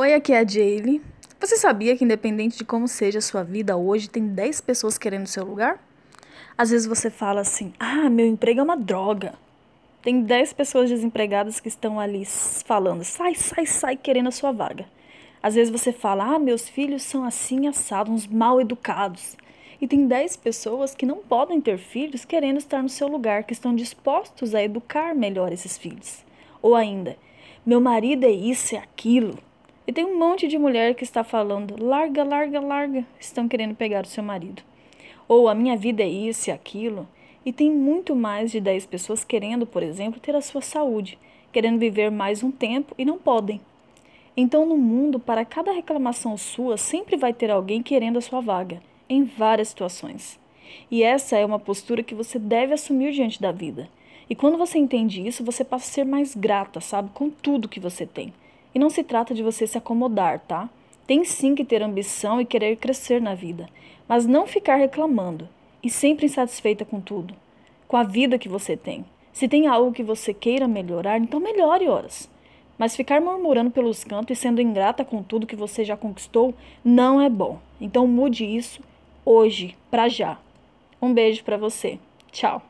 Oi, aqui é a Jaylee. Você sabia que, independente de como seja a sua vida hoje, tem 10 pessoas querendo seu lugar? Às vezes você fala assim: ah, meu emprego é uma droga. Tem 10 pessoas desempregadas que estão ali falando: sai, sai, sai, querendo a sua vaga. Às vezes você fala: ah, meus filhos são assim assados, uns mal educados. E tem 10 pessoas que não podem ter filhos querendo estar no seu lugar, que estão dispostos a educar melhor esses filhos. Ou ainda, meu marido é isso, é aquilo. E tem um monte de mulher que está falando: larga, larga, larga, estão querendo pegar o seu marido. Ou a minha vida é isso e aquilo. E tem muito mais de 10 pessoas querendo, por exemplo, ter a sua saúde, querendo viver mais um tempo e não podem. Então, no mundo, para cada reclamação sua, sempre vai ter alguém querendo a sua vaga, em várias situações. E essa é uma postura que você deve assumir diante da vida. E quando você entende isso, você passa a ser mais grata, sabe, com tudo que você tem. E não se trata de você se acomodar, tá? Tem sim que ter ambição e querer crescer na vida, mas não ficar reclamando e sempre insatisfeita com tudo, com a vida que você tem. Se tem algo que você queira melhorar, então melhore horas. Mas ficar murmurando pelos cantos e sendo ingrata com tudo que você já conquistou não é bom. Então mude isso hoje, para já. Um beijo para você. Tchau.